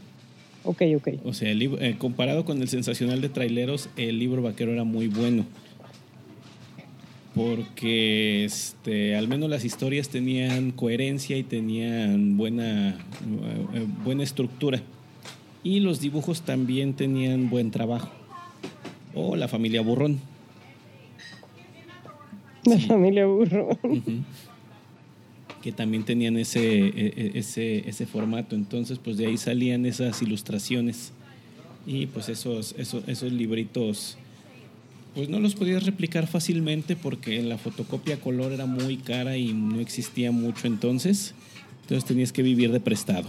Ok, ok. O sea, el eh, comparado con el sensacional de traileros, el libro vaquero era muy bueno. Porque este, al menos las historias tenían coherencia y tenían buena, eh, eh, buena estructura. Y los dibujos también tenían buen trabajo. O la familia burrón. La Sí. familia burro. Ujú. que también tenían ese, e- e- ese, ese formato. Entonces, pues de ahí salían esas ilustraciones. Y pues esos, esos, esos libritos, pues no los podías replicar fácilmente porque la fotocopia a color era muy cara y no existía mucho entonces. Entonces tenías que vivir de prestado.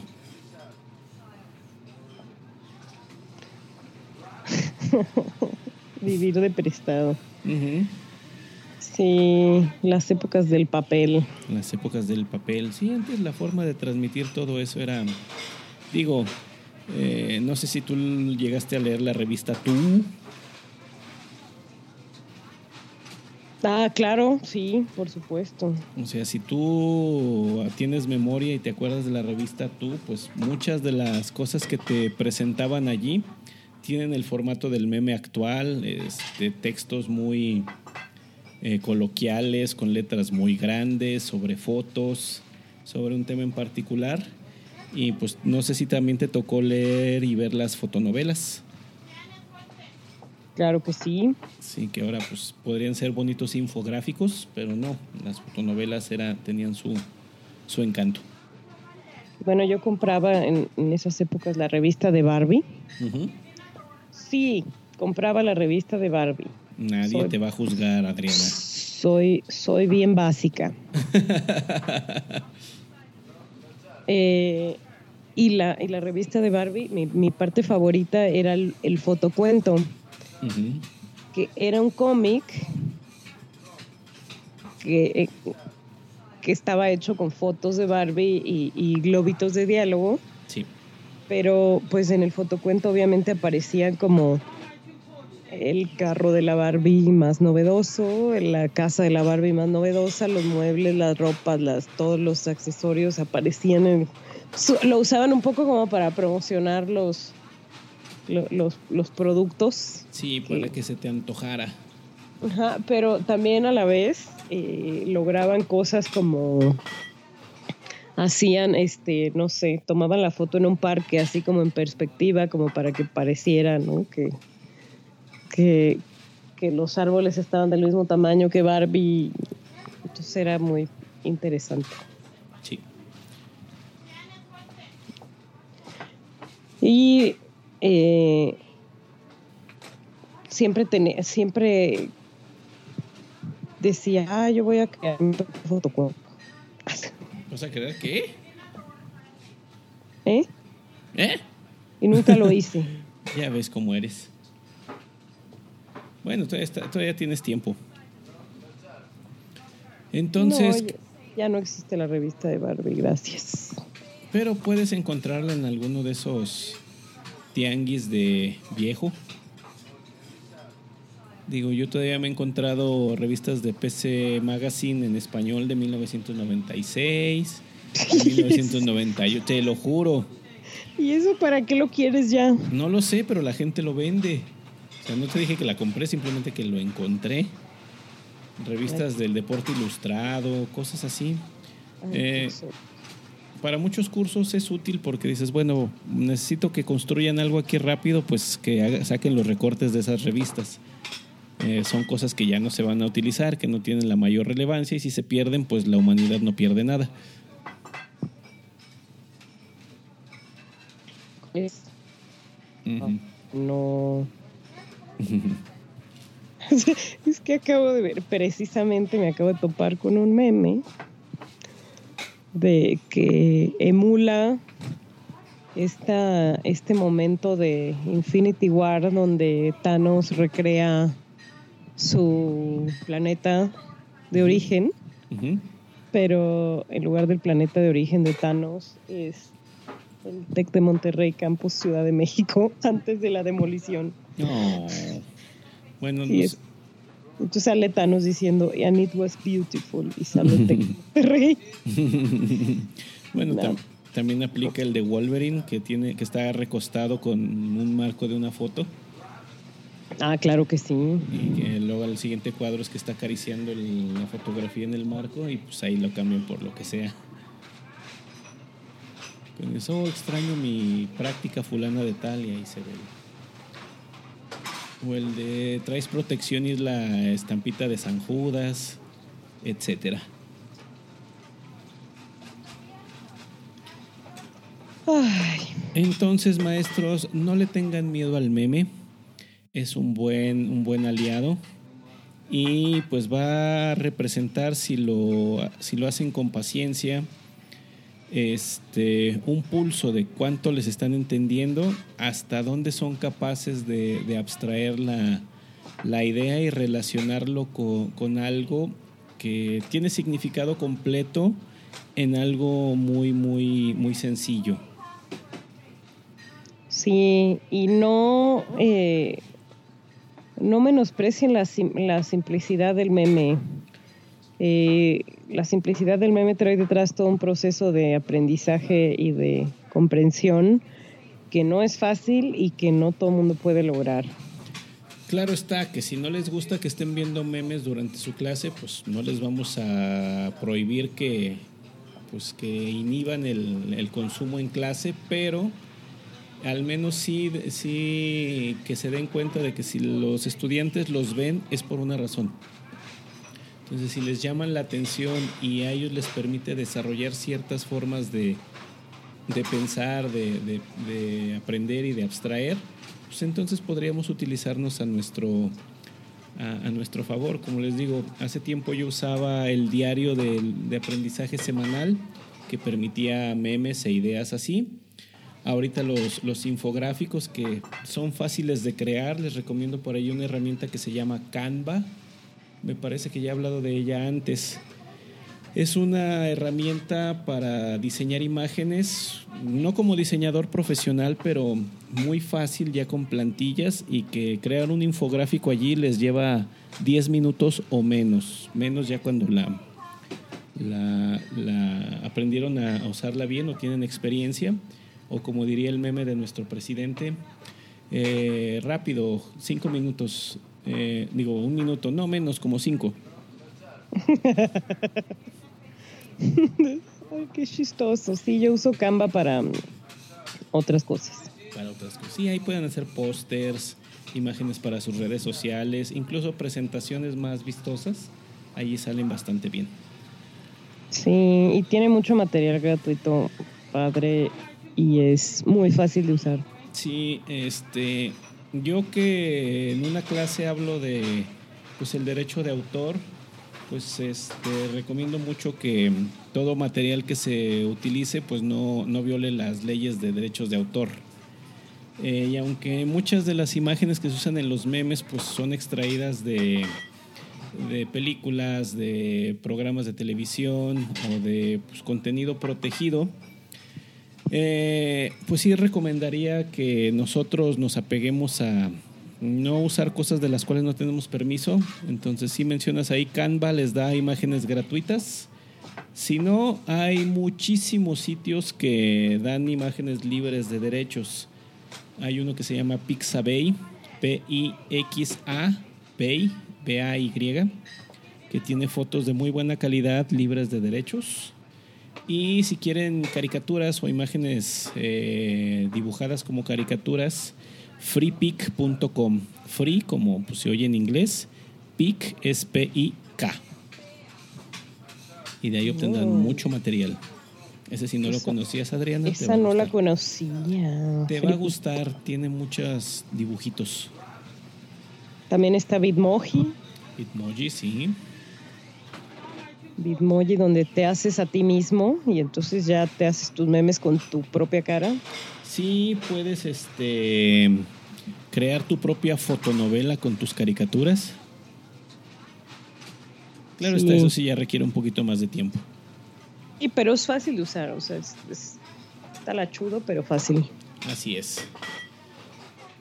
Vivir de prestado. Sí, las épocas del papel. Las épocas del papel. Sí, antes la forma de transmitir todo eso era, digo, eh, no sé si tú llegaste a leer la revista Tú. Ah, claro, sí, por supuesto. O sea, si tú tienes memoria y te acuerdas de la revista Tú, pues muchas de las cosas que te presentaban allí tienen el formato del meme actual, este, textos muy eh, coloquiales, con letras muy grandes, sobre fotos, sobre un tema en particular. Y pues no sé si también te tocó leer y ver las fotonovelas. Claro que sí. Sí, que ahora pues podrían ser bonitos infográficos, pero no, las fotonovelas era, tenían su, su encanto. Bueno, yo compraba en, en esas épocas la revista de Barbie. Sí, compraba la revista de Barbie. Nadie Soy- te va a juzgar, Adriana. Soy, soy bien básica. Eh, y, la, y la revista de Barbie, mi, mi parte favorita era el, el fotocuento, Que era un cómic que, eh, que estaba hecho con fotos de Barbie y, y globitos de diálogo, Sí. pero pues en el fotocuento obviamente aparecían como el carro de la Barbie más novedoso, la casa de la Barbie más novedosa, los muebles, las ropas, las, todos los accesorios aparecían en... su- Lo usaban un poco como para promocionar los, lo- los, los productos, Sí, para que se te antojara. Ajá, pero también a la vez eh, lograban cosas como hacían, este, no sé, tomaban la foto en un parque así como en perspectiva, como para que pareciera, ¿no? Que, que, que los árboles estaban del mismo tamaño que Barbie. Entonces era muy interesante. Sí. Y eh, siempre tenía, siempre decía, ah, yo voy a crear mi. ¿Vas a creer qué? ¿Eh? ¿Eh? Y nunca lo hice. Ya ves cómo eres. Bueno, todavía, está- todavía tienes tiempo. Entonces, No, ya no existe la revista de Barbie, gracias. pero puedes encontrarla en alguno de esos tianguis de viejo. Digo, yo todavía me he encontrado revistas de PC Magazine en español de 1996, de 1998, te lo juro. ¿Y eso para qué lo quieres ya? No lo sé, pero la gente lo vende. O sea, no te dije que la compré, simplemente que lo encontré. Revistas del deporte ilustrado, cosas así. Ay, Eh. Para muchos cursos es útil porque dices, bueno, necesito que construyan algo aquí rápido, pues que haga- saquen los recortes de esas revistas. Eh, son cosas que ya no se van a utilizar, que no tienen la mayor relevancia y si se pierden, pues la humanidad no pierde nada. Es- no. es que acabo de ver, precisamente me acabo de topar con un meme de que emula esta, este momento de Infinity War donde Thanos recrea su planeta de origen, pero en lugar del planeta de origen de Thanos es el TEC de Monterrey, Campus Ciudad de México, antes de la demolición. No. Bueno, Sí, no es- sé. Entonces sale Thanos diciendo, and it was beautiful, y sale Monterrey. bueno, No. tam- también aplica el de Wolverine, que tiene, que está recostado con un marco de una foto. Ah, claro que sí. Y luego el siguiente cuadro es que está acariciando el- la fotografía en el marco y pues ahí lo cambian por lo que sea. Con eso "Oh, extraño mi práctica fulana de tal y ahí se ve. O el de traes protección y es la estampita de San Judas, etcétera. Entonces, maestros, no le tengan miedo al meme. Es un buen, un buen aliado. Y pues va a representar, si lo, si lo hacen con paciencia, este, un pulso de cuánto les están entendiendo, hasta dónde son capaces de, de abstraer la, la idea y relacionarlo con, con algo que tiene significado completo en algo muy, muy, muy sencillo. sí, y no, eh, no menosprecien la, la simplicidad del meme. Eh, la simplicidad del meme trae detrás todo un proceso de aprendizaje y de comprensión que no es fácil y que no todo el mundo puede lograr. Claro está que si no les gusta que estén viendo memes durante su clase, pues no les vamos a prohibir que, pues que inhiban el, el consumo en clase, pero al menos sí, sí que se den cuenta de que si los estudiantes los ven es por una razón. Entonces, si les llaman la atención y a ellos les permite desarrollar ciertas formas de, de pensar, de, de- de aprender y de abstraer, pues entonces podríamos utilizarnos a nuestro, a, a nuestro favor. Como les digo, hace tiempo yo usaba el diario del- de aprendizaje semanal que permitía memes e ideas así. Ahorita los, los infográficos que son fáciles de crear, les recomiendo por ahí una herramienta que se llama Canva. Me parece que ya he hablado de ella antes. Es una herramienta para diseñar imágenes, no como diseñador profesional, pero muy fácil ya con plantillas y que crear un infográfico allí les lleva 10 minutos o menos, menos ya cuando la, aprendieron a usarla bien o tienen experiencia, o como diría el meme de nuestro presidente, eh, rápido, cinco minutos, eh, digo un minuto, no menos, como cinco. Ay, qué chistoso. Sí, yo uso Canva para mm, otras cosas. para otras cosas. Sí, ahí pueden hacer pósters, imágenes para sus redes sociales, incluso presentaciones más vistosas. Ahí salen bastante bien. Sí, y tiene mucho material gratuito, padre, y es muy fácil de usar. Sí, este, yo que en una clase hablo de, pues el derecho de autor, pues este, recomiendo mucho que todo material que se utilice, pues no, no viole las leyes de derechos de autor. Eh, y aunque muchas de las imágenes que se usan en los memes, pues son extraídas de, de películas, de programas de televisión o de pues, contenido protegido, eh, pues sí recomendaría que nosotros nos apeguemos a no usar cosas de las cuales no tenemos permiso. Entonces, si mencionas ahí, Canva les da imágenes gratuitas. Si no, hay muchísimos sitios que dan imágenes libres de derechos. Hay uno que se llama Pixabay, P-I-X-A, Bay, B-A-Y, que tiene fotos de muy buena calidad libres de derechos. Y si quieren caricaturas o imágenes eh, dibujadas como caricaturas, freepic.com. Free, como pues, se oye en inglés, pic es P-I-K. Y de ahí obtendrán Oh. mucho material. Ese si no lo conocías, Adriana. Esa no la conocía. Te va a gustar, tiene muchos dibujitos. También está Bitmoji, Bitmoji, sí. Bitmoji donde te haces a ti mismo y entonces ya te haces tus memes con tu propia cara. Sí, puedes este crear tu propia fotonovela con tus caricaturas. Claro, está, eso sí ya requiere un poquito más de tiempo. Y pero es fácil de usar, o sea, es, es talachudo, pero fácil. Así es.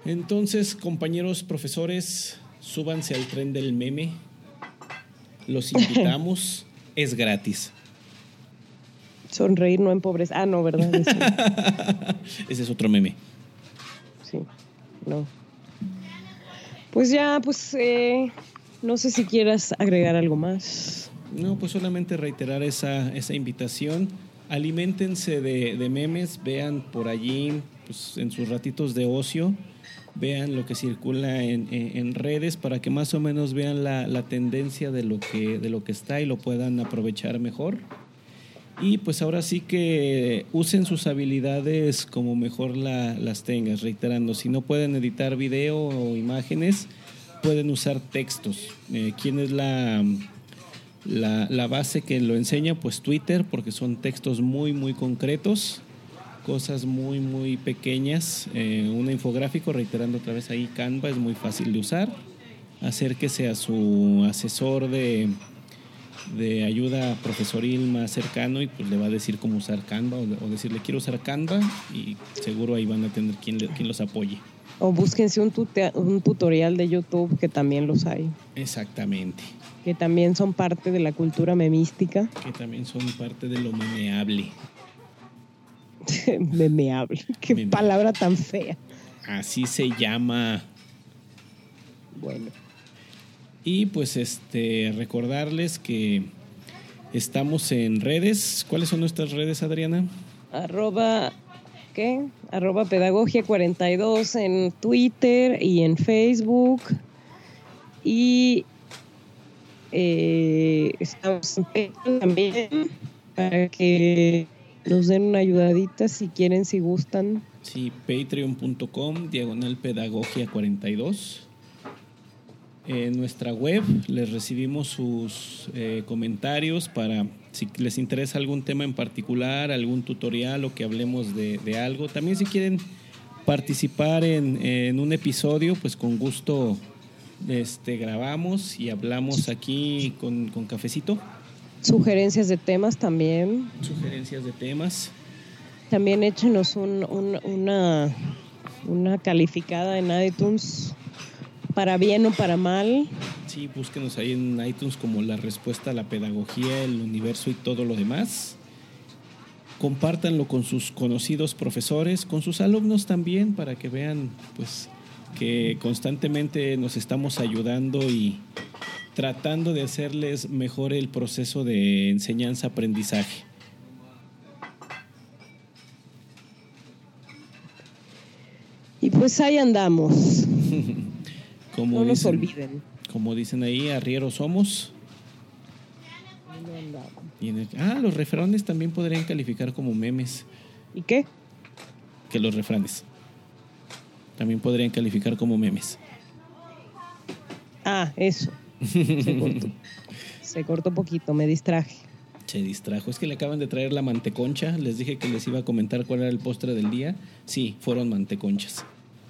Entonces, compañeros profesores, súbanse al tren del meme. Los invitamos. Es gratis. Sonreír no empobrece. Ah, no, ¿verdad? Ese es otro meme. sí, no. Pues ya, pues eh, no sé si quieras agregar algo más. No, pues solamente reiterar esa, esa invitación. Aliméntense de, de memes, vean por allí, pues en sus ratitos de ocio, vean lo que circula en, en- redes para que más o menos vean la, la tendencia de lo, que, de lo que está y lo puedan aprovechar mejor. Y pues ahora sí que usen sus habilidades como mejor la- las tengas, reiterando, si no pueden editar video o imágenes, pueden usar textos. Eh, ¿Quién es la, la, la base que lo enseña? Pues Twitter, porque son textos muy, muy concretos, cosas muy, muy pequeñas. Eh, un infográfico, reiterando otra vez ahí, Canva es muy fácil de usar. Acérquese a su asesor de, de ayuda profesoril más cercano y pues le va a decir cómo usar Canva o, o decirle quiero usar Canva y seguro ahí van a tener quien, quien los apoye. O búsquense un, tutea- un tutorial de YouTube que también los hay, Exactamente. que también son parte de la cultura memística. Que también son parte de lo memeable. Memeable. Qué Memeable. palabra tan fea. Así se llama. Bueno. Y pues este recordarles que Estamos en redes. ¿Cuáles son nuestras redes, Adriana? Arroba, ¿qué? Arroba Pedagogia 42 en Twitter y en Facebook. Y eh, estamos en también para que nos den una ayudadita si quieren, si gustan. Sí, patreon.com, diagonal pedagogía 42. En nuestra web les recibimos sus eh, comentarios para si les interesa algún tema en particular, algún tutorial o que hablemos de, algo. También si quieren participar en, en, un episodio, pues con gusto este, grabamos y hablamos aquí con, con cafecito. Sugerencias de temas también. Sugerencias de temas. También échenos un, un, una, una calificada en iTunes para bien o para mal. Sí, búsquenos ahí en iTunes como la respuesta a la pedagogía, el universo y todo lo demás. Compártanlo con sus conocidos profesores, con sus alumnos también, para que vean pues que constantemente nos estamos ayudando y tratando de hacerles mejor el proceso de enseñanza-aprendizaje. Y pues ahí andamos. Como no nos dicen, olviden. Como dicen ahí, arrieros somos. Y en el- ah, los refranes también podrían calificar como memes. ¿Y qué? Que los refranes. También podrían calificar como memes. Ah, eso. Se cortó. Se cortó poquito, me distraje. Se distrajo. Es que le acaban de traer la manteconcha. Les dije que les iba a comentar cuál era el postre del día. Sí, fueron manteconchas.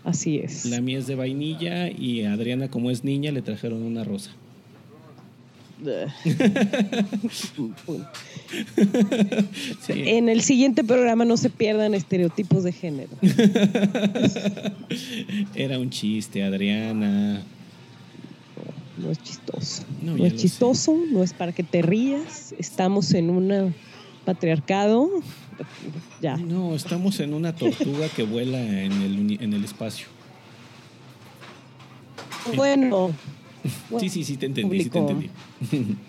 Así es. La mía es de vainilla y a Adriana, como es niña, le trajeron una rosa. Sí. En el siguiente programa no se pierdan estereotipos de género. Era un chiste, Adriana. No es chistoso. No, es chistoso, no es para que te rías. Estamos en un patriarcado. Ya. No, estamos en una tortuga que vuela en el, en el espacio. Bueno. Sí, sí, sí, te entendí, sí te entendí.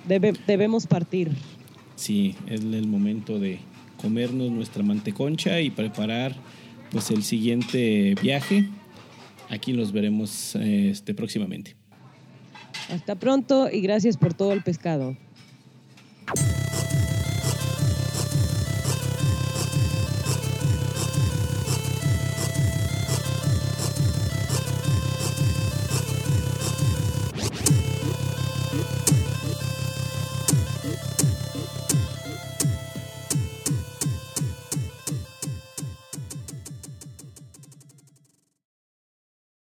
debe- debemos partir. Sí, es el momento de comernos nuestra manteconcha y preparar pues el siguiente viaje. Aquí los veremos eh, este, próximamente. Hasta pronto y gracias por todo el pescado.